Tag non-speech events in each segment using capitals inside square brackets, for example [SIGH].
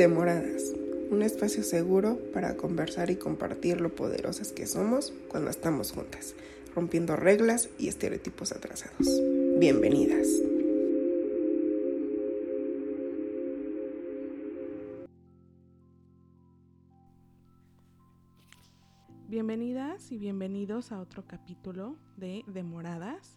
Demoradas, un espacio seguro para conversar y compartir lo poderosas que somos cuando estamos juntas, rompiendo reglas y estereotipos atrasados. Bienvenidas. Bienvenidas y bienvenidos a otro capítulo de Demoradas.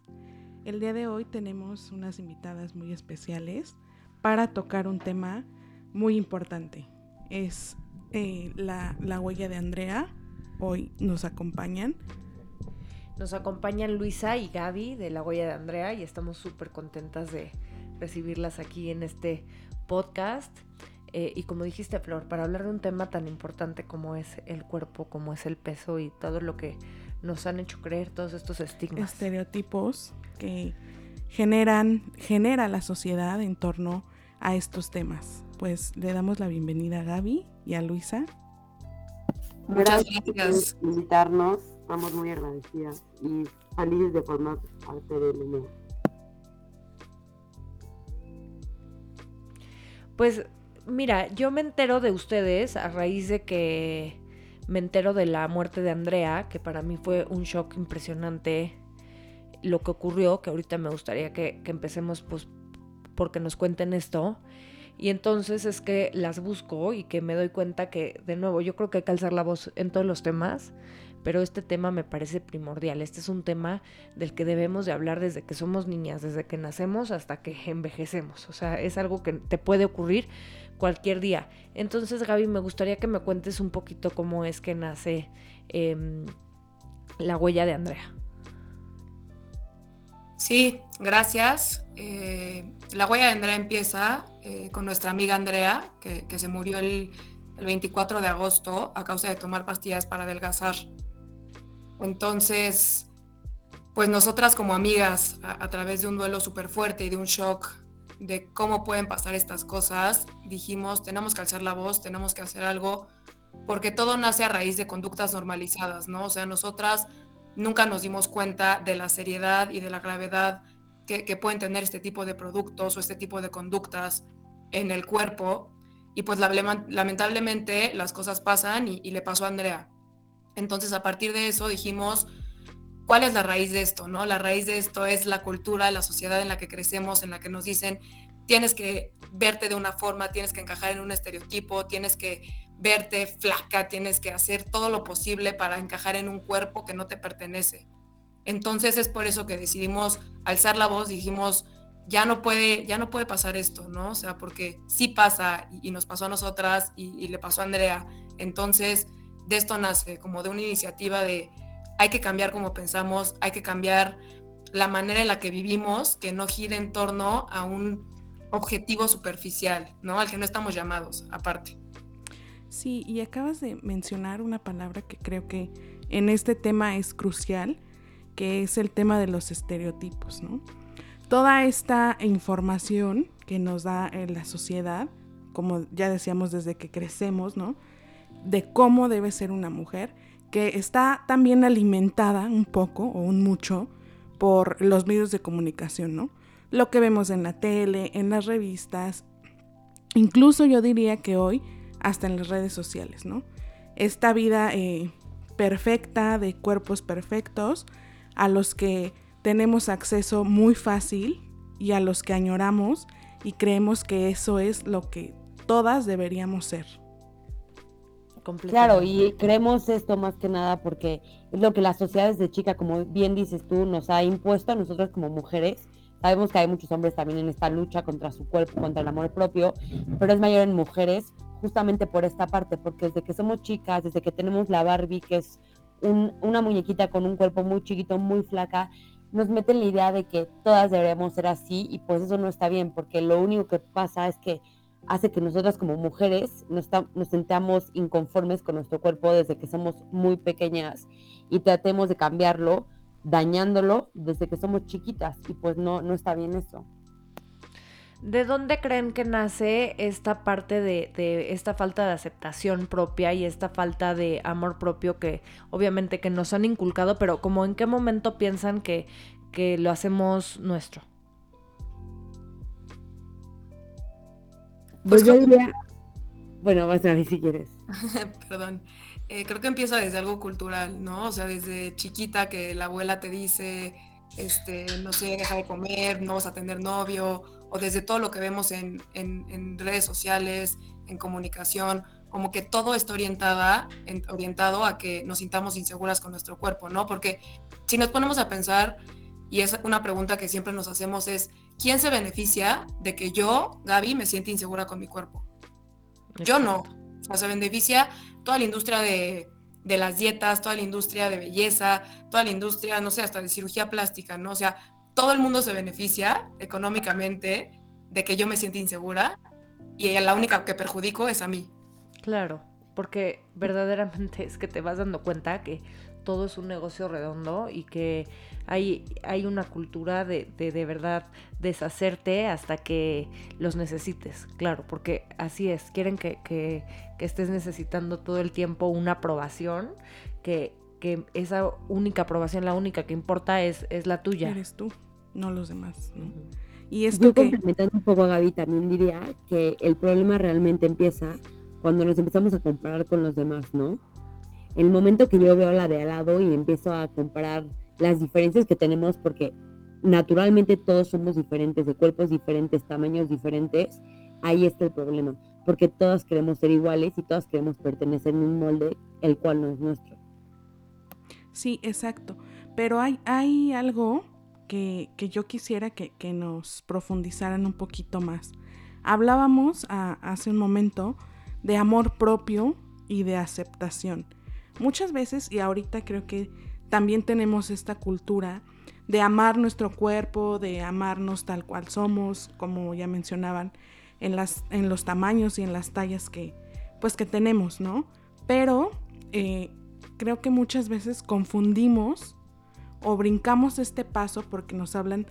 El día de hoy tenemos unas invitadas muy especiales para tocar un tema muy importante. Es eh, la, la huella de Andrea. Hoy nos acompañan. Nos acompañan Luisa y Gaby de la huella de Andrea y estamos súper contentas de recibirlas aquí en este podcast. Eh, y como dijiste, Flor, para hablar de un tema tan importante como es el cuerpo, como es el peso y todo lo que nos han hecho creer, todos estos estigmas. Estereotipos que generan, genera la sociedad en torno a estos temas. Pues le damos la bienvenida a Gaby y a Luisa. Muchas gracias por invitarnos, estamos muy agradecidas y felices de formar parte del humor. Pues mira, yo me entero de ustedes a raíz de que me entero de la muerte de Andrea, que para mí fue un shock impresionante lo que ocurrió, que ahorita me gustaría que, que empecemos pues porque nos cuenten esto. Y entonces es que las busco y que me doy cuenta que, de nuevo, yo creo que hay que alzar la voz en todos los temas, pero este tema me parece primordial. Este es un tema del que debemos de hablar desde que somos niñas, desde que nacemos hasta que envejecemos. O sea, es algo que te puede ocurrir cualquier día. Entonces, Gaby, me gustaría que me cuentes un poquito cómo es que nace em, la huella de Andrea. Sí, gracias. Eh, la huella de Andrea empieza eh, con nuestra amiga Andrea, que, se murió el, 24 de agosto a causa de tomar pastillas para adelgazar. Entonces, pues nosotras como amigas, a, través de un duelo súper fuerte y de un shock de cómo pueden pasar estas cosas, dijimos, tenemos que alzar la voz, tenemos que hacer algo, porque todo nace a raíz de conductas normalizadas, ¿no? O sea, nosotras nunca nos dimos cuenta de la seriedad y de la gravedad que, pueden tener este tipo de productos o este tipo de conductas en el cuerpo. Y pues lamentablemente las cosas pasan y, le pasó a Andrea. Entonces a partir de eso dijimos, ¿cuál es la raíz de esto? ¿no? La raíz de esto es la cultura, la sociedad en la que crecemos, en la que nos dicen, tienes que verte de una forma, tienes que encajar en un estereotipo, tienes que verte flaca, tienes que hacer todo lo posible para encajar en un cuerpo que no te pertenece. Entonces es por eso que decidimos alzar la voz, dijimos, ya no puede, ya no puede pasar esto, ¿no? O sea, porque sí pasa y, nos pasó a nosotras y, le pasó a Andrea. Entonces, de esto nace como de una iniciativa de hay que cambiar como pensamos, hay que cambiar la manera en la que vivimos, que no gire en torno a un objetivo superficial, ¿no? Al que no estamos llamados, aparte. Sí, y acabas de mencionar una palabra que creo que en este tema es crucial, que es el tema de los estereotipos, ¿no? Toda esta información que nos da en la sociedad, como ya decíamos desde que crecemos, ¿no? De cómo debe ser una mujer, que está también alimentada un poco o un mucho por los medios de comunicación, ¿no? Lo que vemos en la tele, en las revistas, incluso yo diría que hoy hasta en las redes sociales, ¿no? Esta vida eh, perfecta de cuerpos perfectos, a los que tenemos acceso muy fácil y a los que añoramos y creemos que eso es lo que todas deberíamos ser. Claro, y creemos esto más que nada porque es lo que la sociedad desde chica, como bien dices tú, nos ha impuesto a nosotros como mujeres. Sabemos que hay muchos hombres también en esta lucha contra su cuerpo, contra el amor propio, pero es mayor en mujeres justamente por esta parte, porque desde que somos chicas, desde que tenemos la Barbie, que es una muñequita con un cuerpo muy chiquito, muy flaca, nos meten la idea de que todas deberíamos ser así y pues eso no está bien, porque lo único que pasa es que hace que nosotras como mujeres nos, nos sentamos inconformes con nuestro cuerpo desde que somos muy pequeñas y tratemos de cambiarlo dañándolo desde que somos chiquitas y pues no, no está bien eso. ¿De dónde creen que nace esta parte de, esta falta de aceptación propia y esta falta de amor propio que obviamente que nos han inculcado, pero como en qué momento piensan que, que lo hacemos nuestro? Pues yo diría, Bueno, vas a ver si quieres. [LAUGHS] Perdón. Eh, creo que empieza desde algo cultural, ¿no? O sea, desde chiquita que la abuela te dice, este, no sé, deja de comer, no vas a tener novio, o desde todo lo que vemos en, en, redes sociales, en comunicación, como que todo está orientada, orientado a que nos sintamos inseguras con nuestro cuerpo, ¿no? Porque si nos ponemos a pensar, y es una pregunta que siempre nos hacemos es, ¿quién se beneficia de que yo, Gaby, me siente insegura con mi cuerpo? Yo no. O sea, se beneficia toda la industria de, de las dietas, toda la industria de belleza, toda la industria, no sé, hasta de cirugía plástica, ¿no? O sea, todo el mundo se beneficia económicamente de que yo me sienta insegura y la única que perjudico es a mí. Claro, porque verdaderamente es que te vas dando cuenta que todo es un negocio redondo y que hay, hay una cultura de, de, verdad deshacerte hasta que los necesites, claro, porque así es, quieren que, que, estés necesitando todo el tiempo una aprobación, que, que, esa única aprobación, la única que importa es, es la tuya. Eres tú, no los demás. Y esto Yo complementando un poco a Gaby, también diría que el problema realmente empieza cuando nos empezamos a comparar con los demás, ¿no? El momento que yo veo la de al lado y empiezo a comparar las diferencias que tenemos, porque naturalmente todos somos diferentes, de cuerpos diferentes, tamaños diferentes, ahí está el problema, porque todas queremos ser iguales y todas queremos pertenecer en un molde el cual no es nuestro. Sí, exacto. Pero hay, hay algo que, yo quisiera que, nos profundizaran un poquito más. Hablábamos hace un momento de amor propio y de aceptación. Muchas veces, y ahorita creo que también tenemos esta cultura de amar nuestro cuerpo, de amarnos tal cual somos, como ya mencionaban, en, las, en los tamaños y en las tallas que, pues, que tenemos, ¿no? Pero eh, creo que muchas veces confundimos o brincamos este paso porque nos hablan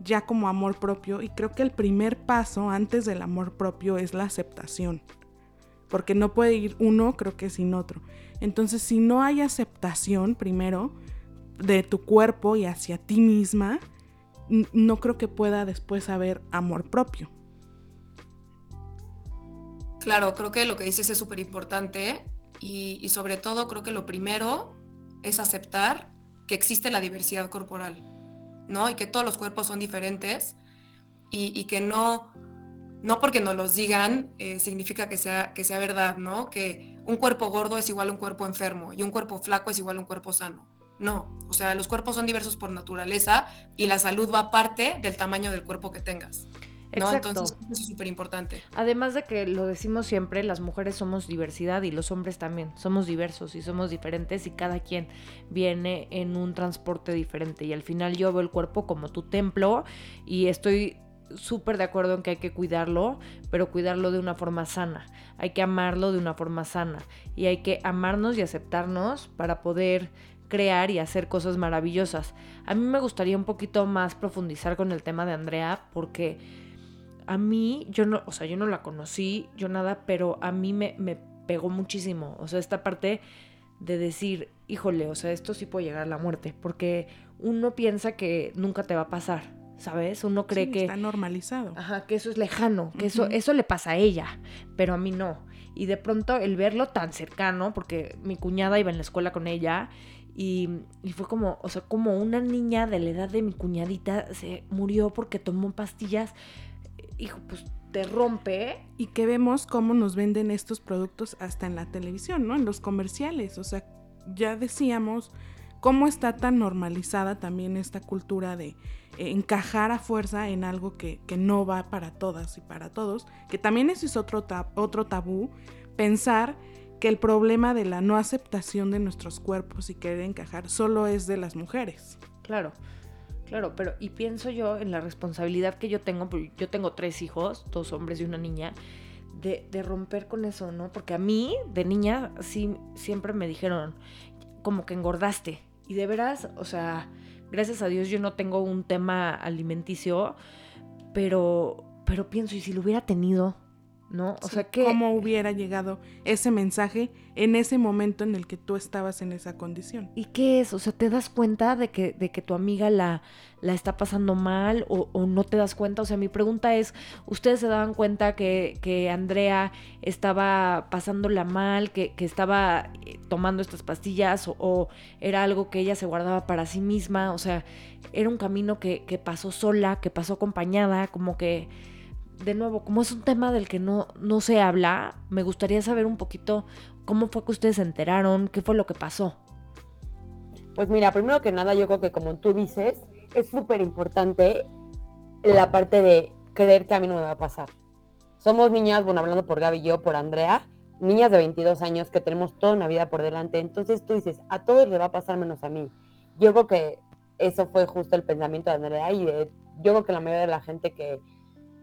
ya como amor propio y creo que el primer paso antes del amor propio es la aceptación porque no puede ir uno, creo que sin otro. Entonces, si no hay aceptación primero de tu cuerpo y hacia ti misma, no creo que pueda después haber amor propio. Claro, creo que lo que dices es súper importante y, sobre todo creo que lo primero es aceptar que existe la diversidad corporal, ¿no? Y que todos los cuerpos son diferentes y que no, no porque nos los digan eh, significa que sea, que sea verdad, ¿no? Que un cuerpo gordo es igual a un cuerpo enfermo y un cuerpo flaco es igual a un cuerpo sano. No, o sea, los cuerpos son diversos por naturaleza y la salud va parte del tamaño del cuerpo que tengas. ¿no? Entonces, eso es súper importante. Además de que lo decimos siempre, las mujeres somos diversidad y los hombres también. Somos diversos y somos diferentes y cada quien viene en un transporte diferente. Y al final yo veo el cuerpo como tu templo y estoy súper de acuerdo en que hay que cuidarlo, pero cuidarlo de una forma sana. Hay que amarlo de una forma sana. Y hay que amarnos y aceptarnos para poder crear y hacer cosas maravillosas. A mí me gustaría un poquito más profundizar con el tema de Andrea, porque a mí, yo no, o sea, yo no la conocí, yo nada, pero a mí me, me pegó muchísimo. O sea, esta parte de decir, híjole, o sea, esto sí puede llegar a la muerte, porque uno piensa que nunca te va a pasar ¿sabes? Uno cree que... Está normalizado. Ajá, que eso es lejano, que eso, eso le pasa a ella, pero a mí no. Y de pronto el verlo tan cercano, porque mi cuñada iba en la escuela con ella, y, y, fue como, o sea, como una niña de la edad de mi cuñadita se murió porque tomó pastillas, hijo, pues te rompe. Y que vemos cómo nos venden estos productos hasta en la televisión, ¿no? En los comerciales, o sea, ya decíamos cómo está tan normalizada también esta cultura de encajar a fuerza en algo que, no va para todas y para todos, que también ese es otro, otro tabú, pensar que el problema de la no aceptación de nuestros cuerpos y querer encajar solo es de las mujeres. Claro, claro, pero y pienso yo en la responsabilidad que yo tengo, yo tengo tres hijos, dos hombres y una niña, de, de romper con eso, ¿no? Porque a mí, de niña, sí, siempre me dijeron, como que engordaste. Y de veras, o sea, Gracias a Dios yo no tengo un tema alimenticio, pero, pero pienso, ¿y si lo hubiera tenido? ¿No? O sea, que... ¿Cómo hubiera llegado ese mensaje en ese momento en el que tú estabas en esa condición? ¿Y qué es? O sea, ¿te das cuenta de que, de que tu amiga la, la está pasando mal o, no te das cuenta? O sea, mi pregunta es, ¿ustedes se daban cuenta que, que Andrea estaba pasándola mal, que, que estaba eh, tomando estas pastillas o, era algo que ella se guardaba para sí misma? O sea, era un camino que, que pasó sola, que pasó acompañada, como que de nuevo, como es un tema del que no, no se habla, me gustaría saber un poquito cómo fue que ustedes se enteraron, qué fue lo que pasó. Pues mira, primero que nada, yo creo que como tú dices, es súper importante la parte de creer que a mí no me va a pasar. Somos niñas, bueno, hablando por Gaby y yo, por Andrea, niñas de 22 años que tenemos toda una vida por delante. Entonces tú dices, a todos le va a pasar menos a mí. Yo creo que eso fue justo el pensamiento de Andrea y yo creo que la mayoría de la gente que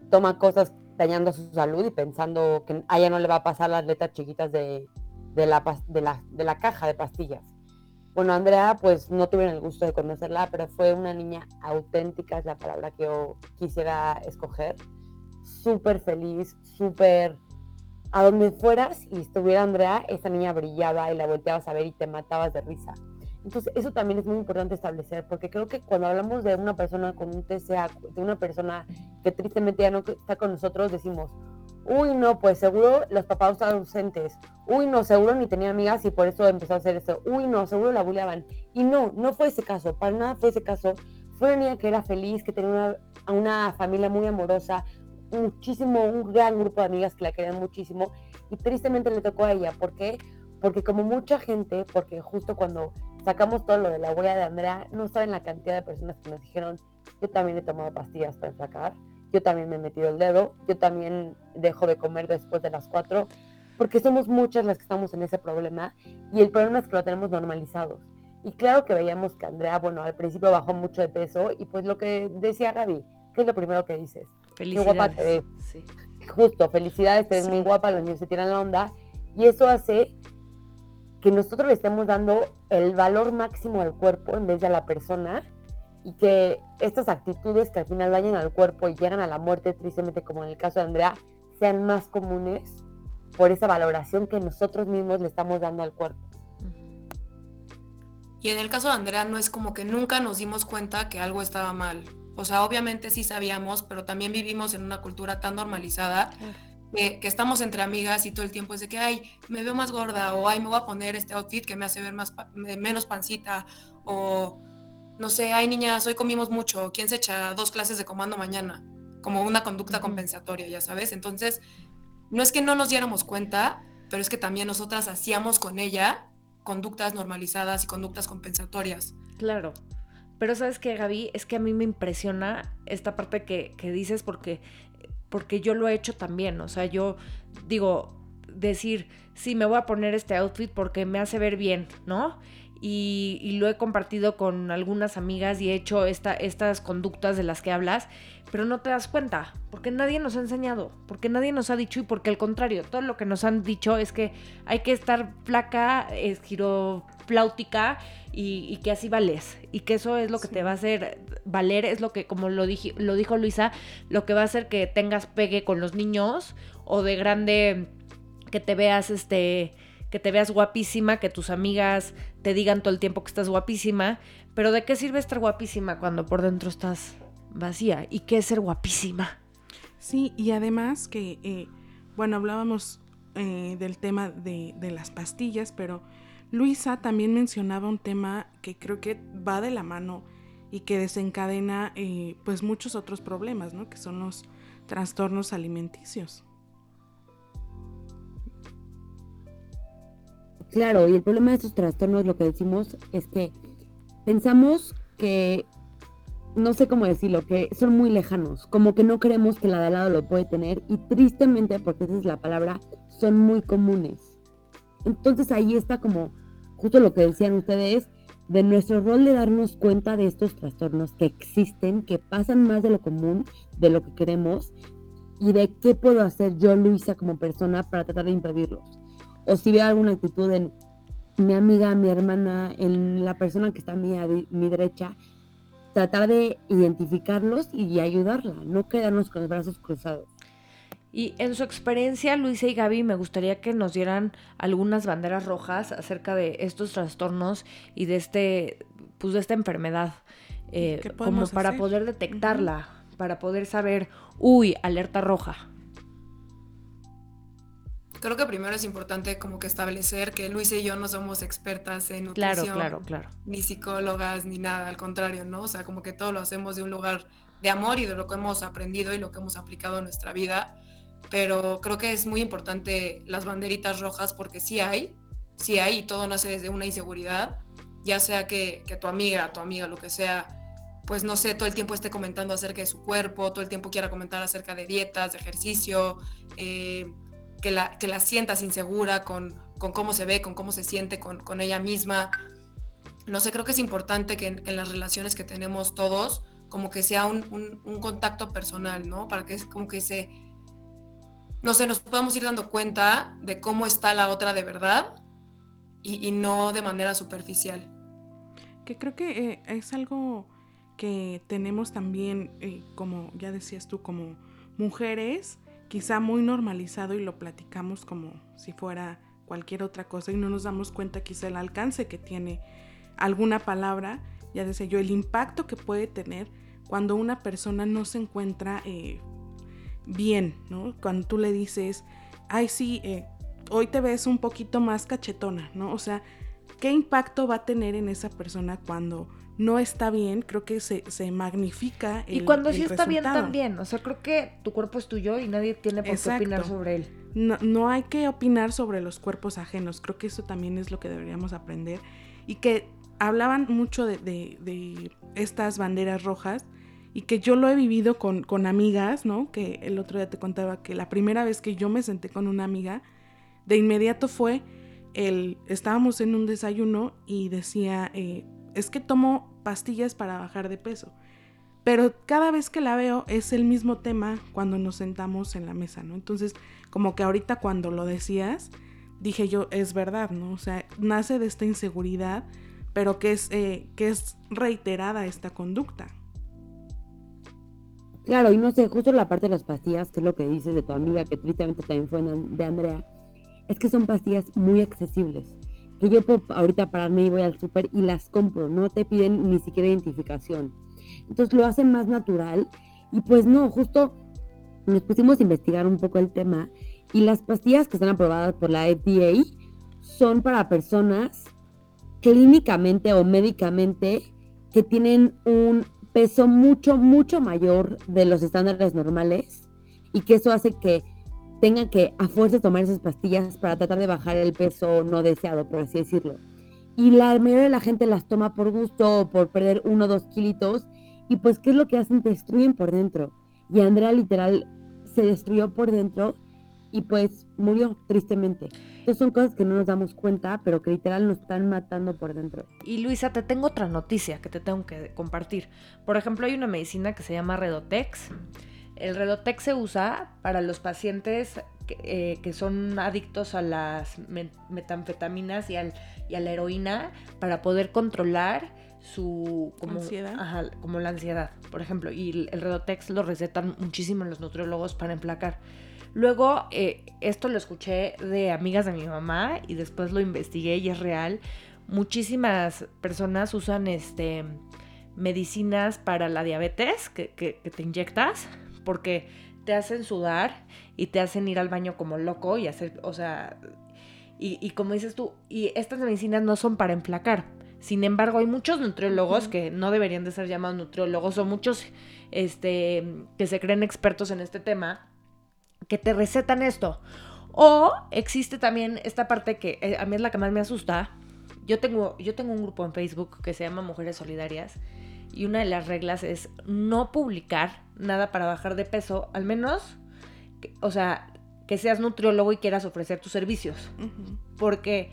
toma cosas dañando su salud y pensando que a ella no le va a pasar las letras chiquitas de, la, de, la, de la caja de pastillas. Bueno, Andrea, pues no tuve el gusto de conocerla, pero fue una niña auténtica, es la palabra que yo quisiera escoger. Súper feliz, súper... A donde fueras y estuviera Andrea, esa niña brillaba y la volteabas a ver y te matabas de risa. Entonces, eso también es muy importante establecer, porque creo que cuando hablamos de una persona con un TCA, de una persona que tristemente ya no está con nosotros, decimos, uy, no, pues seguro los papás estaban ausentes, uy, no, seguro ni tenía amigas y por eso empezó a hacer eso, uy, no, seguro la bulleaban. Y no, no fue ese caso, para nada fue ese caso. Fue una niña que era feliz, que tenía una, una familia muy amorosa, muchísimo, un gran grupo de amigas que la querían muchísimo y tristemente le tocó a ella. ¿Por qué? Porque como mucha gente, porque justo cuando sacamos todo lo de la huella de Andrea, no saben la cantidad de personas que nos dijeron, yo también he tomado pastillas para sacar, yo también me he metido el dedo, yo también dejo de comer después de las cuatro, porque somos muchas las que estamos en ese problema y el problema es que lo tenemos normalizado. Y claro que veíamos que Andrea, bueno, al principio bajó mucho de peso y pues lo que decía Gaby, ¿qué es lo primero que dices? Felicidades. Qué guapa te ves. Justo, felicidades, te ves muy guapa, los niños se tiran la onda y eso hace que nosotros le estemos dando el valor máximo al cuerpo en vez de a la persona y que estas actitudes que al final dañan al cuerpo y llegan a la muerte, tristemente como en el caso de Andrea, sean más comunes por esa valoración que nosotros mismos le estamos dando al cuerpo. Y en el caso de Andrea no es como que nunca nos dimos cuenta que algo estaba mal. O sea, obviamente sí sabíamos, pero también vivimos en una cultura tan normalizada que, estamos entre amigas y todo el tiempo es de que, ay, me veo más gorda o ay, me voy a poner este outfit que me hace ver más menos pancita o no sé, ay niñas, hoy comimos mucho, ¿quién se echa dos clases de comando mañana? Como una conducta compensatoria, ya sabes. Entonces, no es que no nos diéramos cuenta, pero es que también nosotras hacíamos con ella conductas normalizadas y conductas compensatorias. Claro. Pero sabes que Gaby, es que a mí me impresiona esta parte que, que dices porque porque yo lo he hecho también, o sea, yo digo, decir, sí, me voy a poner este outfit porque me hace ver bien, ¿no? Y, lo he compartido con algunas amigas y he hecho esta, estas conductas de las que hablas, pero no te das cuenta, porque nadie nos ha enseñado, porque nadie nos ha dicho y porque al contrario, todo lo que nos han dicho es que hay que estar flaca, es giropláutica y, y, que así vales, y que eso es lo que te va a hacer valer, es lo que, como lo, lo dijo Luisa, lo que va a hacer que tengas pegue con los niños o de grande que te veas este que te veas guapísima, que tus amigas te digan todo el tiempo que estás guapísima, pero ¿de qué sirve estar guapísima cuando por dentro estás vacía? ¿Y qué es ser guapísima? Sí, y además que, eh, bueno, hablábamos eh, del tema de, las pastillas, pero Luisa también mencionaba un tema que creo que va de la mano y que desencadena eh, pues muchos otros problemas, ¿no? Que son los trastornos alimenticios. Claro, y el problema de estos trastornos, lo que decimos es que pensamos que, no sé cómo decirlo, que son muy lejanos, como que no creemos que la de al lado lo puede tener y tristemente, porque esa es la palabra, son muy comunes. Entonces ahí está como justo lo que decían ustedes, de nuestro rol de darnos cuenta de estos trastornos que existen, que pasan más de lo común, de lo que queremos, y de qué puedo hacer yo, Luisa, como persona para tratar de impedirlos o si veo alguna actitud en mi amiga, mi hermana, en la persona que está a mi, mi derecha, tratar de identificarlos y ayudarla, no quedarnos con los brazos cruzados. Y en su experiencia, Luisa y Gaby, me gustaría que nos dieran algunas banderas rojas acerca de estos trastornos y de este, pues de esta enfermedad, eh, ¿Qué como para hacer? poder detectarla, para poder saber, uy, alerta roja. Creo que primero es importante como que establecer que Luisa y yo no somos expertas en nutrición. Claro, claro, claro. Ni psicólogas, ni nada, al contrario, ¿no? O sea, como que todo lo hacemos de un lugar de amor y de lo que hemos aprendido y lo que hemos aplicado en nuestra vida. Pero creo que es muy importante las banderitas rojas porque sí hay, sí hay y todo nace desde una inseguridad, ya sea que, que tu amiga, tu amiga, lo que sea, pues no sé, todo el tiempo esté comentando acerca de su cuerpo, todo el tiempo quiera comentar acerca de dietas, de ejercicio, eh, que, la, que la sientas insegura con, con cómo se ve, con cómo se siente con, con ella misma. No sé, creo que es importante que en, en las relaciones que tenemos todos, como que sea un, un, un contacto personal, ¿no? Para que es como que se, no sé, nos podamos ir dando cuenta de cómo está la otra de verdad y, no de manera superficial. Que creo que eh, es algo que tenemos también, eh, como ya decías tú, como mujeres, quizá muy normalizado y lo platicamos como si fuera cualquier otra cosa y no nos damos cuenta quizá el alcance que tiene alguna palabra, ya decía yo, el impacto que puede tener cuando una persona no se encuentra eh, bien, ¿no? Cuando tú le dices, ay sí, eh, hoy te ves un poquito más cachetona, ¿no? O sea, ¿qué impacto va a tener en esa persona cuando no está bien? Creo que se, se magnifica el Y cuando el sí está bien también, o sea, creo que tu cuerpo es tuyo y nadie tiene por qué opinar sobre él. No, no hay que opinar sobre los cuerpos ajenos. Creo que eso también es lo que deberíamos aprender. Y que hablaban mucho de, de- de estas banderas rojas y que yo lo he vivido con, con amigas, ¿no? Que el otro día te contaba que la primera vez que yo me senté con una amiga, de inmediato fue el, estábamos en un desayuno y decía, eh, es que tomo pastillas para bajar de peso. Pero cada vez que la veo es el mismo tema cuando nos sentamos en la mesa, ¿no? Entonces, como que ahorita cuando lo decías, dije yo, es verdad, ¿no? O sea, nace de esta inseguridad, pero que es, eh, que es reiterada esta conducta. Claro, y no sé, justo la parte de las pastillas, que es lo que dices de tu amiga, que tristemente también fue de Andrea, es que son pastillas muy accesibles. Que yo puedo ahorita pararme y voy al súper y las compro, no te piden ni siquiera identificación. Entonces lo hacen más natural y pues no, justo nos pusimos a investigar un poco el tema y las pastillas que están aprobadas por la FDA son para personas clínicamente o médicamente que tienen un peso mucho, mucho mayor de los estándares normales y que eso hace que tengan que a fuerza tomar esas pastillas para tratar de bajar el peso no deseado, por así decirlo. Y la mayoría de la gente las toma por gusto o por perder uno o dos kilitos y pues ¿qué es lo que hacen? Destruyen por dentro. Y Andrea literal se destruyó por dentro y pues murió tristemente. Entonces son cosas que no nos damos cuenta, pero que literal nos están matando por dentro. Y Luisa, te tengo otra noticia que te tengo que compartir. Por ejemplo, hay una medicina que se llama Redotex. El Redotex se usa para los pacientes que, eh, que son adictos a las me- metanfetaminas y, al- y a la heroína para poder controlar su como, Ansiedad. ajá, como la ansiedad, por ejemplo. Y el, el Redotex lo recetan muchísimo los nutriólogos para emplacar. Luego, eh, esto lo escuché de amigas de mi mamá y después lo investigué y es real. Muchísimas personas usan este medicinas para la diabetes que, que- que te inyectas porque te hacen sudar y te hacen ir al baño como loco y hacer, o sea, y, y como dices tú, y estas medicinas no son para emplacar. Sin embargo, hay muchos nutriólogos que no deberían de ser llamados nutriólogos o muchos este, que se creen expertos en este tema que te recetan esto. O existe también esta parte que eh, a mí es la que más me asusta. Yo tengo, yo tengo un grupo en Facebook que se llama Mujeres Solidarias y una de las reglas es no publicar nada para bajar de peso, al menos, que- o sea, que seas nutriólogo y quieras ofrecer tus servicios. Porque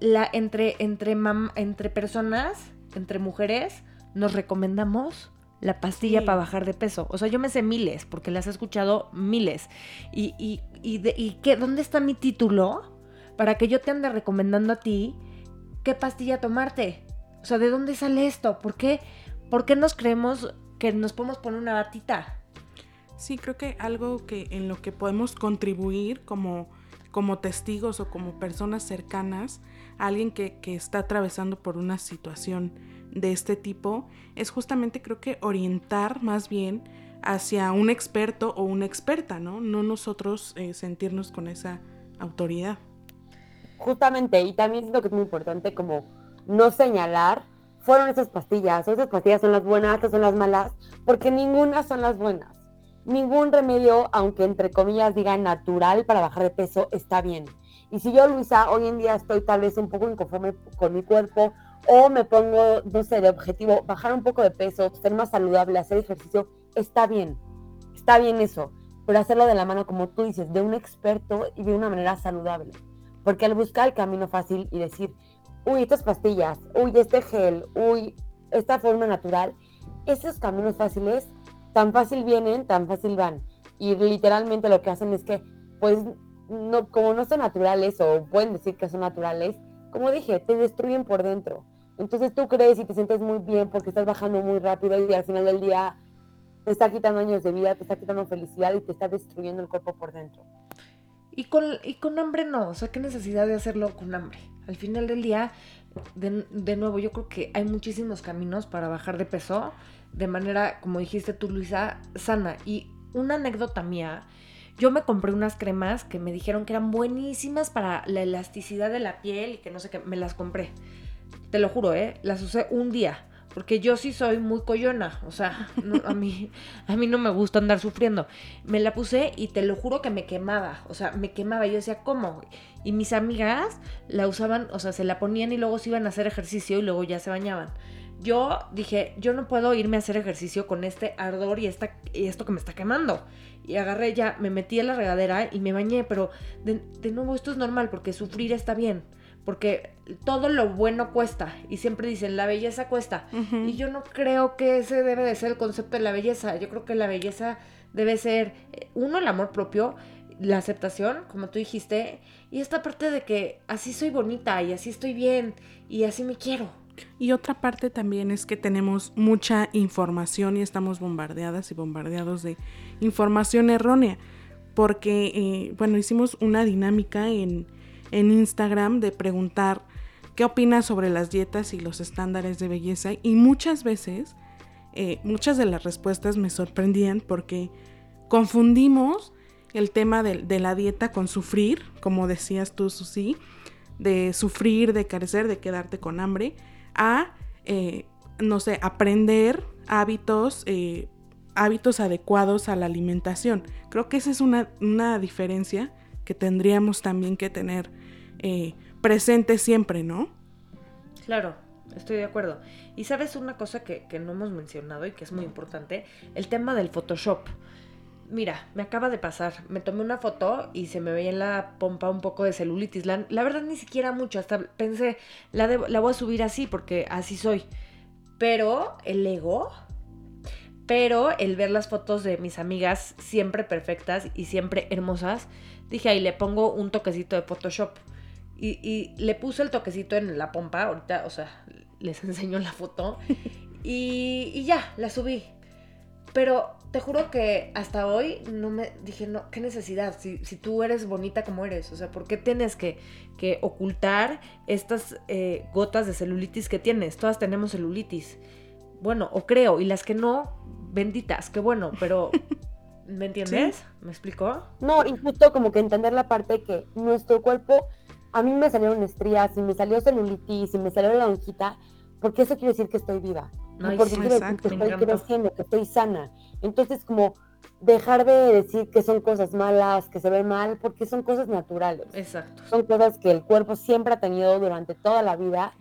la, entre, entre, mam- entre personas, entre mujeres, nos recomendamos la pastilla Sí. para bajar de peso. O sea, yo me sé miles, porque las he escuchado miles. Y, y, y, de- y qué, ¿dónde está mi título para que yo te ande recomendando a ti qué pastilla tomarte? O sea, ¿de dónde sale esto? ¿Por qué, ¿Por qué nos creemos que nos podemos poner una batita? Sí, creo que algo que en lo que podemos contribuir como, como testigos o como personas cercanas a alguien que, que está atravesando por una situación de este tipo es justamente creo que orientar más bien hacia un experto o una experta, ¿no? No nosotros eh, sentirnos con esa autoridad. Justamente, y también siento que es muy importante como no señalar, fueron esas pastillas, o esas pastillas son las buenas, estas son las malas, porque ninguna son las buenas ningún remedio, aunque entre comillas diga natural para bajar de peso, está bien. Y si yo, Luisa, hoy en día estoy tal vez un poco inconforme con mi cuerpo o me pongo, no sé, de objetivo, bajar un poco de peso, ser más saludable, hacer ejercicio, está bien. Está bien eso. Pero hacerlo de la mano, como tú dices, de un experto y de una manera saludable. Porque al buscar el camino fácil y decir, uy, estas pastillas, uy, este gel, uy, esta forma natural, esos caminos fáciles tan fácil vienen, tan fácil van. Y literalmente lo que hacen es que, pues, no, como no son naturales o pueden decir que son naturales, como dije, te destruyen por dentro. Entonces tú crees y te sientes muy bien porque estás bajando muy rápido y al final del día te está quitando años de vida, te está quitando felicidad y te está destruyendo el cuerpo por dentro. Y con, y con hambre no, o sea, qué necesidad de hacerlo con hambre. Al final del día, de, de nuevo, yo creo que hay muchísimos caminos para bajar de peso de manera, como dijiste tú, Luisa, sana. Y una anécdota mía, yo me compré unas cremas que me dijeron que eran buenísimas para la elasticidad de la piel y que no sé qué, me las compré. Te lo juro, ¿eh? Las usé un día. Porque yo sí soy muy coyona, o sea, a, mí, a mí no me gusta andar sufriendo. Me la puse y te lo juro que me quemaba, o sea, me quemaba. Yo decía, ¿cómo? Y mis amigas la usaban, o sea, se la ponían y luego se iban a hacer ejercicio y luego ya se bañaban yo dije, yo no puedo irme a hacer ejercicio con este ardor y, esta, y esto que me está quemando. Y agarré ya, me metí en la regadera y me bañé, pero de, nuevo esto es normal porque sufrir está bien, porque todo lo bueno cuesta y siempre dicen la belleza cuesta. Y yo no creo que ese debe de ser el concepto de la belleza, yo creo que la belleza debe ser, eh, uno, el amor propio, la aceptación, como tú dijiste, y esta parte de que así soy bonita y así estoy bien y así me quiero. Y otra parte también es que tenemos mucha información y estamos bombardeadas y bombardeados de información errónea. Porque, eh, bueno, hicimos una dinámica en, Instagram de preguntar qué opinas sobre las dietas y los estándares de belleza. Y muchas veces, eh, muchas de las respuestas me sorprendían porque confundimos el tema de, de la dieta con sufrir, como decías tú, Susi, de sufrir, de carecer, de quedarte con hambre a, eh, no sé, aprender hábitos, eh, hábitos adecuados a la alimentación. Creo que esa es una, diferencia que tendríamos también que tener eh, presente siempre, ¿no? Claro, estoy de acuerdo. Y sabes una cosa que, no hemos mencionado y que es muy importante, el tema del Photoshop. Mira, me acaba de pasar. Me tomé una foto y se me veía en la pompa un poco de celulitis. La, verdad ni siquiera mucho. Hasta pensé, la, la voy a subir así porque así soy. Pero el ego, pero el ver las fotos de mis amigas siempre perfectas y siempre hermosas, dije ahí le pongo un toquecito de Photoshop. Y, y, le puse el toquecito en la pompa, ahorita, o sea, les [LAUGHS] enseño la foto. Y, y ya, la subí. Pero te juro que hasta hoy no me dije, no, qué necesidad, si, si tú eres bonita como eres, o sea, ¿por qué tienes que, que ocultar estas eh, gotas de celulitis que tienes? Todas tenemos celulitis. Bueno, o creo, y las que no, benditas, qué bueno, pero ¿me [LAUGHS] entiendes? ¿Me explicó? No, y justo como que entender la parte que nuestro cuerpo, a mí me salieron estrías, y me salió celulitis, y me salió la lonjita, porque eso quiere decir que estoy viva. porque quiere decir que estoy creciendo, que estoy sana. Entonces, como dejar de decir que son cosas malas, que se ven mal, porque son cosas naturales. Exacto. Son cosas que el cuerpo siempre ha tenido durante toda la vida.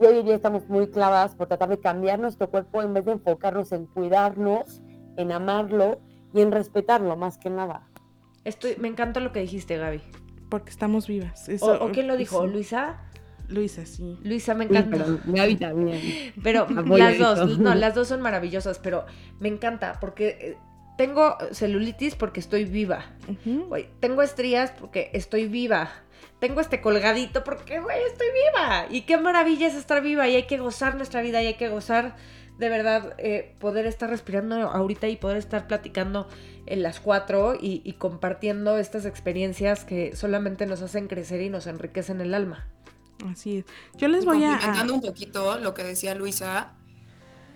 Y hoy en día estamos muy clavadas por tratar de cambiar nuestro cuerpo en vez de enfocarnos en cuidarnos, en amarlo y en respetarlo más que nada. Estoy, me encanta lo que dijiste, Gaby. Porque estamos vivas. o, quién lo dijo? ¿Luisa? Luisa, sí. Luisa, me encanta. Gaby también. Pero [LAUGHS] las dos, no, las [LAUGHS] dos son maravillosas, pero me encanta porque eh, tengo celulitis porque estoy viva. tengo estrías porque estoy viva. Tengo este colgadito porque, güey, estoy viva. Y qué maravilla es estar viva y hay que gozar nuestra vida y hay que gozar de verdad eh, poder estar respirando ahorita y poder estar platicando en las cuatro y, compartiendo estas experiencias que solamente nos hacen crecer y nos enriquecen el alma. Así es. Yo les voy a... Comentando un poquito lo que decía Luisa,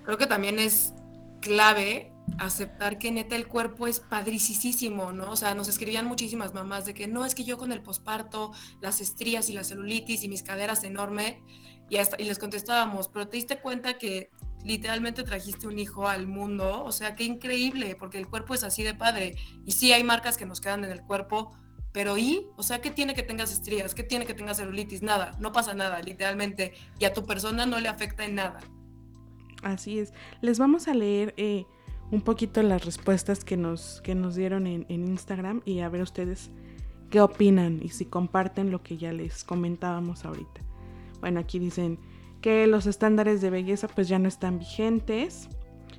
creo que también es clave aceptar que neta el cuerpo es padricísimo, ¿no? O sea, nos escribían muchísimas mamás de que no, es que yo con el posparto, las estrías y la celulitis y mis caderas enorme, y, hasta, y les contestábamos, pero te diste cuenta que literalmente trajiste un hijo al mundo, o sea, qué increíble, porque el cuerpo es así de padre. Y sí hay marcas que nos quedan en el cuerpo, pero ¿y? O sea, ¿qué tiene que tengas estrías? ¿Qué tiene que tengas celulitis? Nada, no pasa nada, literalmente. Y a tu persona no le afecta en nada. Así es. Les vamos a leer eh, un poquito las respuestas que nos, que nos dieron en, en Instagram y a ver ustedes qué opinan y si comparten lo que ya les comentábamos ahorita. Bueno, aquí dicen que los estándares de belleza pues ya no están vigentes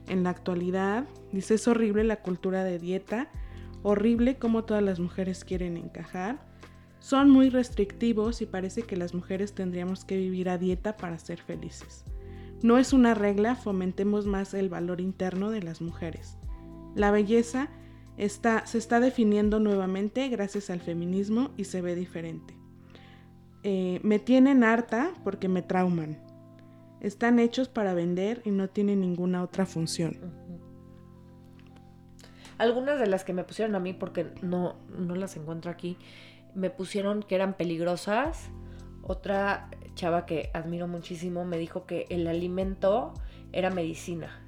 en la actualidad. Dice, es horrible la cultura de dieta, horrible como todas las mujeres quieren encajar. Son muy restrictivos y parece que las mujeres tendríamos que vivir a dieta para ser felices. No es una regla, fomentemos más el valor interno de las mujeres. La belleza está, se está definiendo nuevamente gracias al feminismo y se ve diferente. Eh, me tienen harta porque me trauman. Están hechos para vender y no tienen ninguna otra función. Algunas de las que me pusieron a mí, porque no, no las encuentro aquí, me pusieron que eran peligrosas. Otra chava que admiro muchísimo me dijo que el alimento era medicina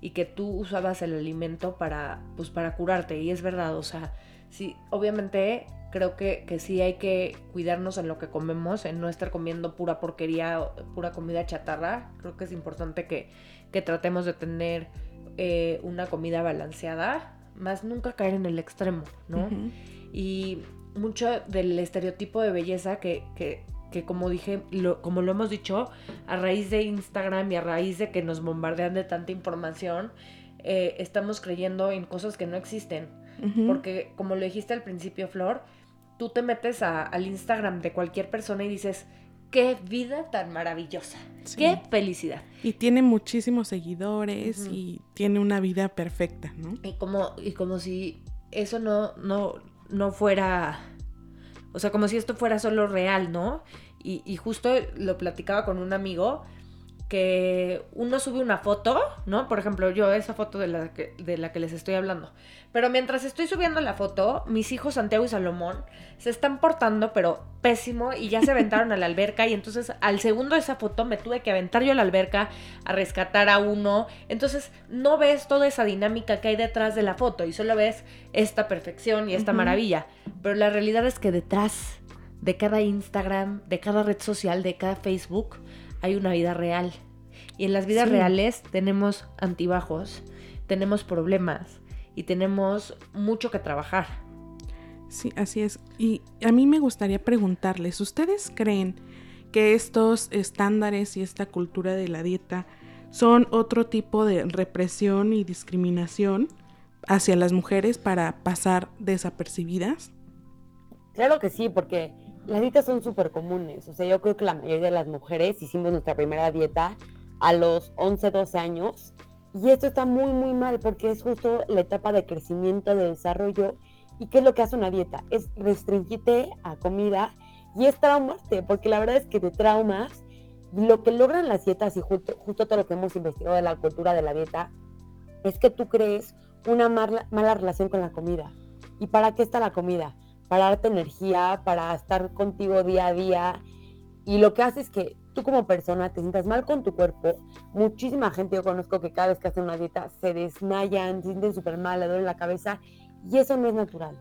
y que tú usabas el alimento para, pues, para curarte. Y es verdad, o sea, sí, obviamente creo que, que, sí hay que cuidarnos en lo que comemos, en no estar comiendo pura porquería, pura comida chatarra. Creo que es importante que, que tratemos de tener eh, una comida balanceada, más nunca caer en el extremo, ¿no? Y mucho del estereotipo de belleza que, que, que como dije, lo, como lo hemos dicho, a raíz de Instagram y a raíz de que nos bombardean de tanta información, eh, estamos creyendo en cosas que no existen. Porque como lo dijiste al principio, Flor, tú te metes al Instagram de cualquier persona y dices, qué vida tan maravillosa, qué felicidad. Y tiene muchísimos seguidores y tiene una vida perfecta, ¿no? Y como, y como si eso no, no, no fuera, o sea, como si esto fuera solo real, ¿no? Y, y justo lo platicaba con un amigo que uno sube una foto, ¿no? Por ejemplo, yo esa foto de la, que, de la que les estoy hablando. Pero mientras estoy subiendo la foto, mis hijos Santiago y Salomón se están portando, pero pésimo, y ya se aventaron a la alberca. Y entonces al segundo de esa foto me tuve que aventar yo a la alberca a rescatar a uno. Entonces no ves toda esa dinámica que hay detrás de la foto y solo ves esta perfección y esta maravilla. Pero la realidad es que detrás de cada Instagram, de cada red social, de cada Facebook, hay una vida real. Y en las vidas reales tenemos antibajos, tenemos problemas y tenemos mucho que trabajar. Sí, así es. Y a mí me gustaría preguntarles, ¿ustedes creen que estos estándares y esta cultura de la dieta son otro tipo de represión y discriminación hacia las mujeres para pasar desapercibidas? Claro que sí, porque las dietas son súper comunes. O sea, yo creo que la mayoría de las mujeres hicimos nuestra primera dieta a los 11, 12 años. Y esto está muy, muy mal porque es justo la etapa de crecimiento, de desarrollo. ¿Y qué es lo que hace una dieta? Es restringirte a comida y es traumarte, porque la verdad es que te traumas. Lo que logran las dietas y justo, justo todo lo que hemos investigado de la cultura de la dieta es que tú crees una mala, mala relación con la comida. ¿Y para qué está la comida? Para darte energía, para estar contigo día a día. Y lo que hace es que tú como persona te sientas mal con tu cuerpo. Muchísima gente yo conozco que cada vez que hacen una dieta se desmayan, se sienten súper mal, le duele la cabeza. Y eso no es natural.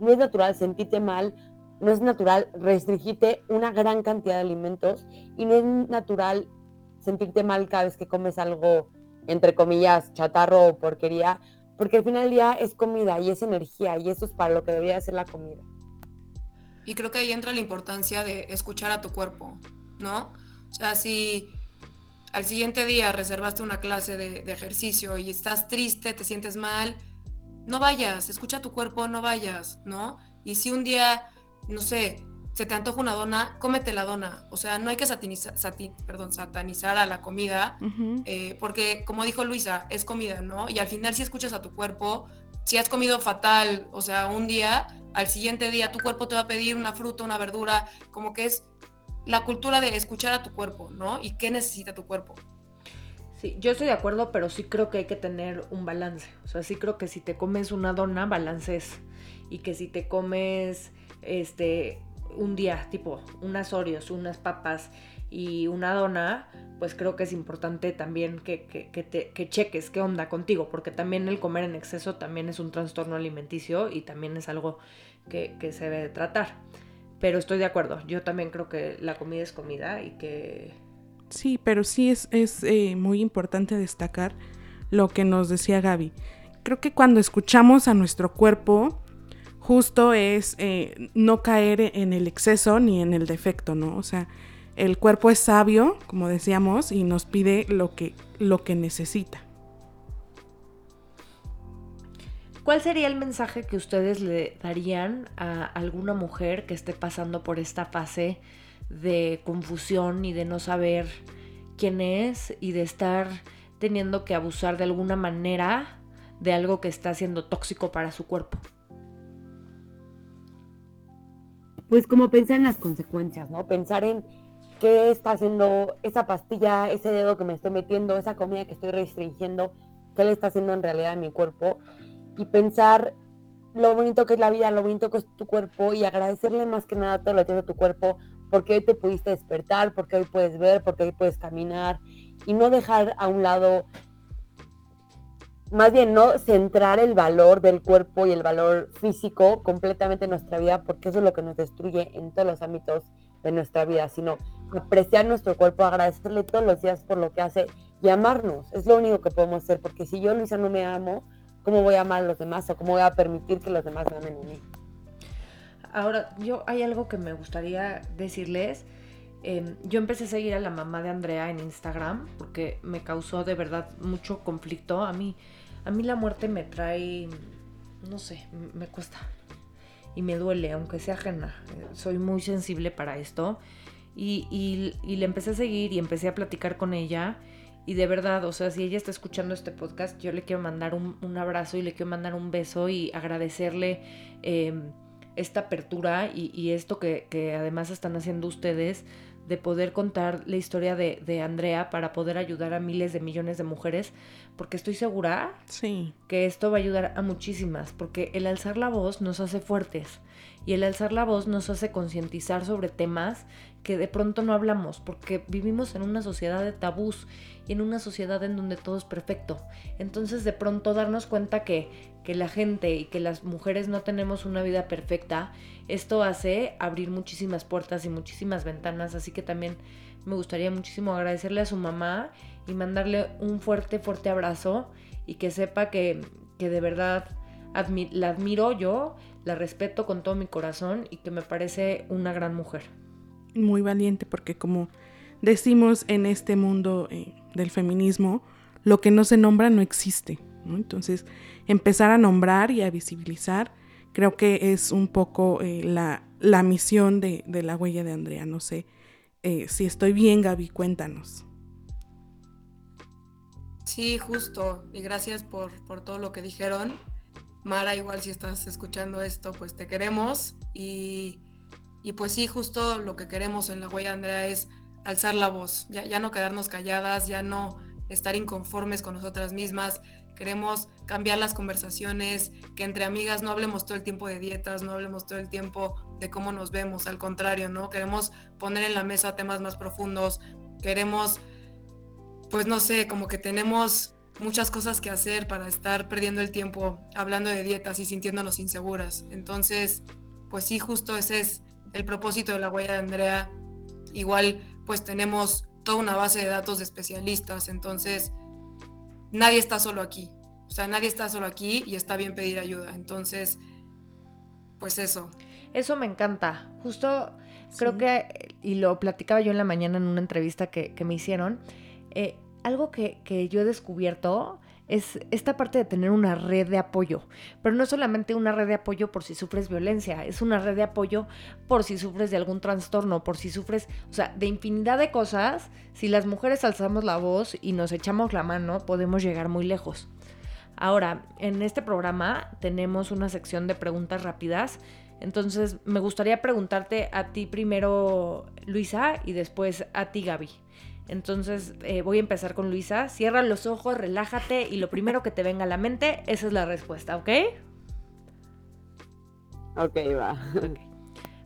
No es natural sentirte mal, no es natural restringirte una gran cantidad de alimentos y no es natural sentirte mal cada vez que comes algo, entre comillas, chatarro o porquería, porque al final del día es comida y es energía y eso es para lo que debería ser la comida. Y creo que ahí entra la importancia de escuchar a tu cuerpo, ¿no? O sea, si al siguiente día reservaste una clase de, ejercicio y estás triste, te sientes mal, no vayas, escucha a tu cuerpo, no vayas, ¿no? Y si un día, no sé, se te antoja una dona, cómete la dona. O sea, no hay que satanizar, perdón, satanizar a la comida, eh, porque como dijo Luisa, es comida, ¿no? Y al final si escuchas a tu cuerpo, si has comido fatal, o sea, un día, al siguiente día tu cuerpo te va a pedir una fruta, una verdura, como que es la cultura de escuchar a tu cuerpo, ¿no? Y qué necesita tu cuerpo. Sí, yo estoy de acuerdo, pero sí creo que hay que tener un balance. O sea, sí creo que si te comes una dona, balances. Y que si te comes este un día, tipo unas Oreos, unas papas y una dona, pues creo que es importante también que, te, cheques qué onda contigo, porque también el comer en exceso también es un trastorno alimenticio y también es algo que, se debe tratar. Pero estoy de acuerdo, yo también creo que la comida es comida y que... Sí, pero sí es, es eh, muy importante destacar lo que nos decía Gaby. Creo que cuando escuchamos a nuestro cuerpo, justo es eh, no caer en el exceso ni en el defecto, ¿no? O sea, el cuerpo es sabio, como decíamos, y nos pide lo que, lo que necesita. ¿Cuál sería el mensaje que ustedes le darían a alguna mujer que esté pasando por esta fase de confusión y de no saber quién es y de estar teniendo que abusar de alguna manera de algo que está siendo tóxico para su cuerpo? Pues como pensar en las consecuencias, ¿no? Pensar en qué está haciendo esa pastilla, ese dedo que me estoy metiendo, esa comida que estoy restringiendo, qué le está haciendo en realidad a mi cuerpo y pensar lo bonito que es la vida, lo bonito que es tu cuerpo y agradecerle más que nada todo lo que tiene tu cuerpo porque hoy te pudiste despertar, porque hoy puedes ver, porque hoy puedes caminar y no dejar a un lado más bien no centrar el valor del cuerpo y el valor físico completamente en nuestra vida, porque eso es lo que nos destruye en todos los ámbitos de nuestra vida, sino apreciar nuestro cuerpo, agradecerle todos los días por lo que hace y amarnos. Es lo único que podemos hacer, porque si yo, Luisa, no me amo, ¿cómo voy a amar a los demás o cómo voy a permitir que los demás me amen a mí? Ahora, yo hay algo que me gustaría decirles. Em, yo empecé a seguir a la mamá de Andrea en Instagram porque me causó de verdad mucho conflicto. A mí, a mí la muerte me trae, no sé, me cuesta y me duele, aunque sea ajena. Soy muy sensible para esto. Y, y, le empecé a seguir y empecé a platicar con ella. Y de verdad, o sea, si ella está escuchando este podcast, yo le quiero mandar un, abrazo y le quiero mandar un beso y agradecerle em, esta apertura y, y esto que, que, además están haciendo ustedes de poder contar la historia de, Andrea para poder ayudar a miles de millones de mujeres, porque estoy segura sí. que esto va a ayudar a muchísimas, porque el alzar la voz nos hace fuertes y el alzar la voz nos hace concientizar sobre temas que de pronto no hablamos, porque vivimos en una sociedad de tabús y en una sociedad en donde todo es perfecto. Entonces de pronto darnos cuenta que, que la gente y que las mujeres no tenemos una vida perfecta, esto hace abrir muchísimas puertas y muchísimas ventanas, así que también me gustaría muchísimo agradecerle a su mamá y mandarle un fuerte, fuerte abrazo y que sepa que, que de verdad la admiro yo, la respeto con todo mi corazón y que me parece una gran mujer. Muy valiente porque como decimos en este mundo eh, del feminismo, lo que no se nombra no existe. Entonces, empezar a nombrar y a visibilizar, creo que es un poco eh, la, la, misión de, de, la huella de Andrea. No sé eh, si estoy bien, Gaby, cuéntanos. Sí, justo. Y gracias por, por todo lo que dijeron. Mara, igual si estás escuchando esto, pues te queremos. Y, y pues sí, justo lo que queremos en la huella Andrea es alzar la voz, ya, ya no quedarnos calladas, ya no estar inconformes con nosotras mismas. Queremos cambiar las conversaciones, que entre amigas no hablemos todo el tiempo de dietas, no hablemos todo el tiempo de cómo nos vemos, al contrario, ¿no? Queremos poner en la mesa temas más profundos, queremos, pues no sé, como que tenemos muchas cosas que hacer para estar perdiendo el tiempo hablando de dietas y sintiéndonos inseguras. Entonces, pues sí, justo ese es el propósito de la huella de Andrea. Igual, pues tenemos toda una base de datos de especialistas, entonces nadie está solo aquí. O sea, nadie está solo aquí y está bien pedir ayuda. Entonces, pues eso. Eso me encanta. Justo creo que, y lo platicaba yo en la mañana en una entrevista que, me hicieron, eh, algo que, yo he descubierto es esta parte de tener una red de apoyo, pero no solamente una red de apoyo por si sufres violencia, es una red de apoyo por si sufres de algún trastorno, por si sufres, o sea, de infinidad de cosas, si las mujeres alzamos la voz y nos echamos la mano, podemos llegar muy lejos. Ahora, en este programa tenemos una sección de preguntas rápidas, entonces me gustaría preguntarte a ti primero, Luisa, y después a ti, Gaby. Entonces eh, voy a empezar con Luisa. Cierra los ojos, relájate y lo primero que te venga a la mente, esa es la respuesta, ¿ok? Ok, va.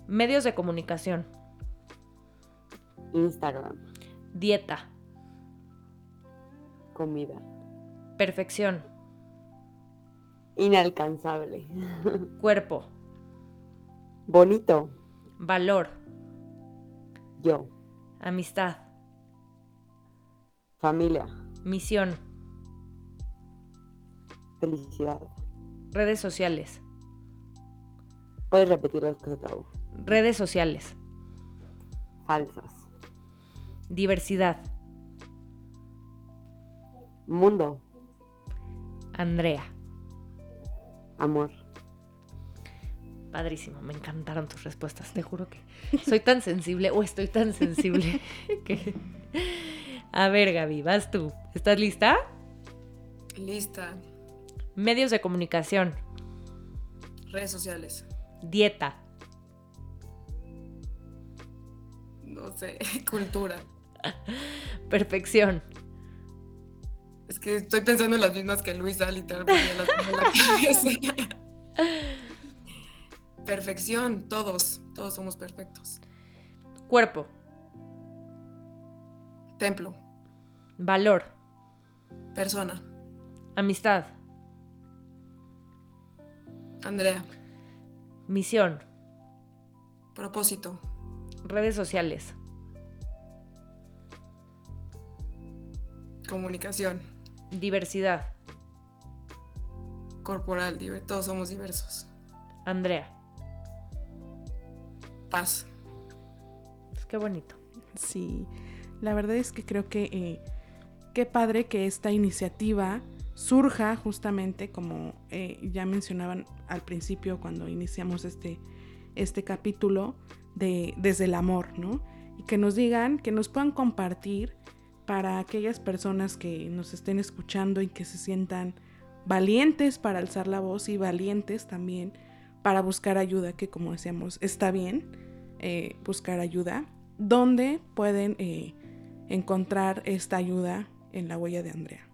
Medios de comunicación. Instagram. Dieta. Comida. Perfección. Inalcanzable. [LAUGHS] Cuerpo. Bonito. Valor. Yo. Amistad. Familia. Misión. Felicidad. Redes sociales. Puedes repetir las que trabó. Redes sociales. Falsas. Diversidad. Mundo. Andrea. Amor. Padrísimo, me encantaron tus respuestas. Te juro que soy tan sensible o estoy tan sensible [LAUGHS] que... A ver, Gaby, vas tú. ¿Estás lista? Lista. Medios de comunicación. Redes sociales. Dieta. No sé, [LAUGHS] cultura. Perfección. Es que estoy pensando en las mismas que Luisa, literalmente. las. [LAUGHS] Perfección, todos, todos somos perfectos. Cuerpo. Templo, Valor. persona, Amistad. Andrea, Misión. propósito, Redes sociales. comunicación, Diversidad. corporal, todos somos diversos. Andrea. Paz, Qué bonito. Sí, la verdad es que creo que eh, qué padre que esta iniciativa surja justamente como eh, ya mencionaban al principio cuando iniciamos este, este capítulo de desde el amor, ¿no? Y que nos digan, que nos puedan compartir para aquellas personas que nos estén escuchando y que se sientan valientes para alzar la voz y valientes también para buscar ayuda, que como decíamos, está bien eh, buscar ayuda, ¿dónde pueden eh, encontrar esta ayuda en la huella de Andrea?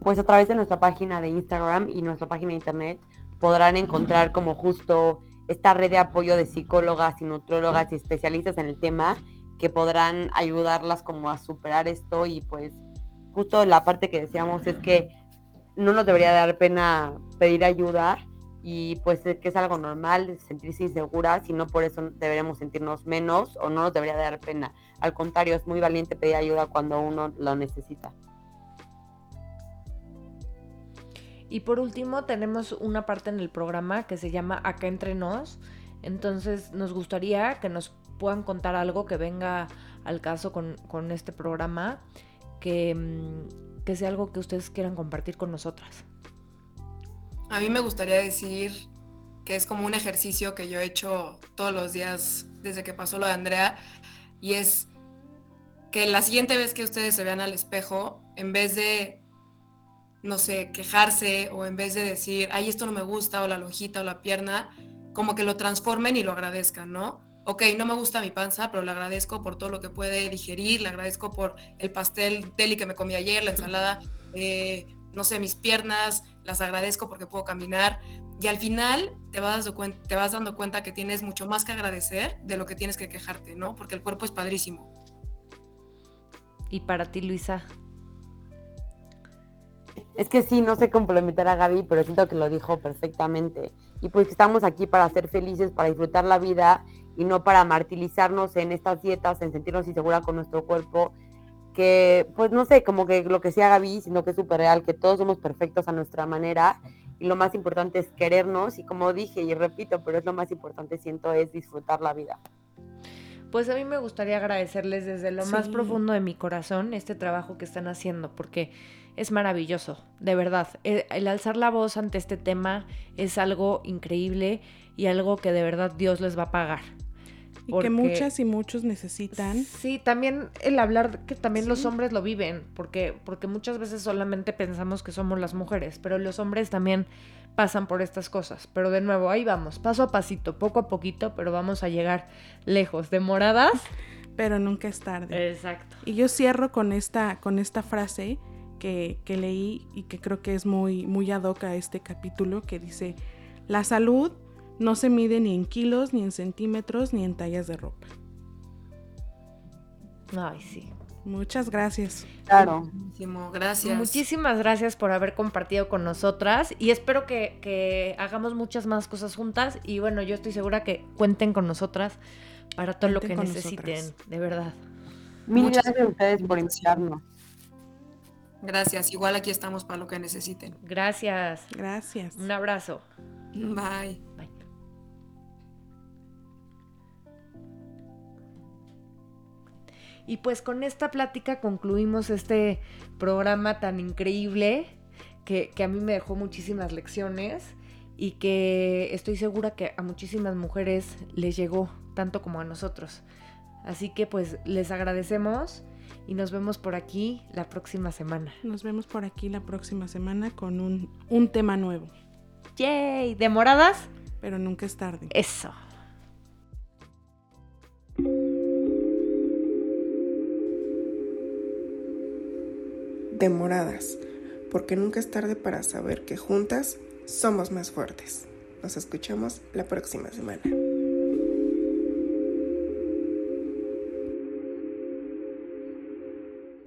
Pues a través de nuestra página de Instagram y nuestra página de internet podrán encontrar como justo esta red de apoyo de psicólogas y nutrólogas y especialistas en el tema que podrán ayudarlas como a superar esto y pues justo la parte que decíamos es que no nos debería dar pena pedir ayuda y pues que es algo normal sentirse inseguras y no por eso deberemos sentirnos menos o no nos debería dar pena. Al contrario, es muy valiente pedir ayuda cuando uno lo necesita. Y por último, tenemos una parte en el programa que se llama Acá entre nos. Entonces, nos gustaría que nos puedan contar algo que venga al caso con, con este programa, que, mm, que sea algo que ustedes quieran compartir con nosotras. A mí me gustaría decir que es como un ejercicio que yo he hecho todos los días desde que pasó lo de Andrea y es que la siguiente vez que ustedes se vean al espejo, en vez de, no sé, quejarse o en vez de decir, ay, esto no me gusta o la lonjita o la pierna, como que lo transformen y lo agradezcan, ¿no? Ok, no me gusta mi panza, pero le agradezco por todo lo que puede digerir, le agradezco por el pastel deli que me comí ayer, la ensalada, eh, no sé, mis piernas, las agradezco porque puedo caminar. Y al final te vas, dando cuen- te vas dando cuenta que tienes mucho más que agradecer de lo que tienes que quejarte, ¿no? Porque el cuerpo es padrísimo. Y para ti, Luisa. Es que sí, no sé complementar a Gaby, pero siento que lo dijo perfectamente. Y pues estamos aquí para ser felices, para disfrutar la vida y no para martirizarnos en estas dietas, en sentirnos inseguras con nuestro cuerpo. Que, pues no sé, como que lo que sea Gaby, sino que es súper real, que todos somos perfectos a nuestra manera. Y lo más importante es querernos. Y como dije y repito, pero es lo más importante, siento, es disfrutar la vida. Pues a mí me gustaría agradecerles desde lo más profundo de mi corazón este trabajo que están haciendo, porque es maravilloso, de verdad. Eh, El alzar la voz ante este tema es algo increíble y algo que de verdad Dios les va a pagar. Y que muchas y muchos necesitan. Sí, también el hablar que también los hombres lo viven, porque, porque muchas veces solamente pensamos que somos las mujeres, pero los hombres también pasan por estas cosas. Pero de nuevo, ahí vamos, paso a pasito, poco a poquito, pero vamos a llegar lejos. ¿Demoradas? [LAUGHS] pero nunca es tarde. Exacto. Y yo cierro con esta, con esta frase que, que leí y que creo que es muy, muy ad hoc a este capítulo, que dice, la salud no se mide ni en kilos, ni en centímetros, ni en tallas de ropa. Ay, sí. Muchas gracias. Claro. Buenísimo, Gracias. Muchísimas gracias por haber compartido con nosotras y espero que, que hagamos muchas más cosas juntas y bueno, yo estoy segura que cuenten con nosotras para todo lo que necesiten, nosotras. de verdad. Mil Muchas gracias a ustedes por invitarnos. Gracias. Igual aquí estamos para lo que necesiten. Gracias. Gracias. Un abrazo. Bye. Bye. Y pues con esta plática concluimos este programa tan increíble que, que a mí me dejó muchísimas lecciones y que estoy segura que a muchísimas mujeres les llegó tanto como a nosotros. Así que pues les agradecemos y nos vemos por aquí la próxima semana. Nos vemos por aquí la próxima semana con un, un tema nuevo, ¡Yay! ¿Demoradas? pero nunca es tarde. Eso. Demoradas, porque nunca es tarde para saber que juntas somos más fuertes. Nos escuchamos la próxima semana.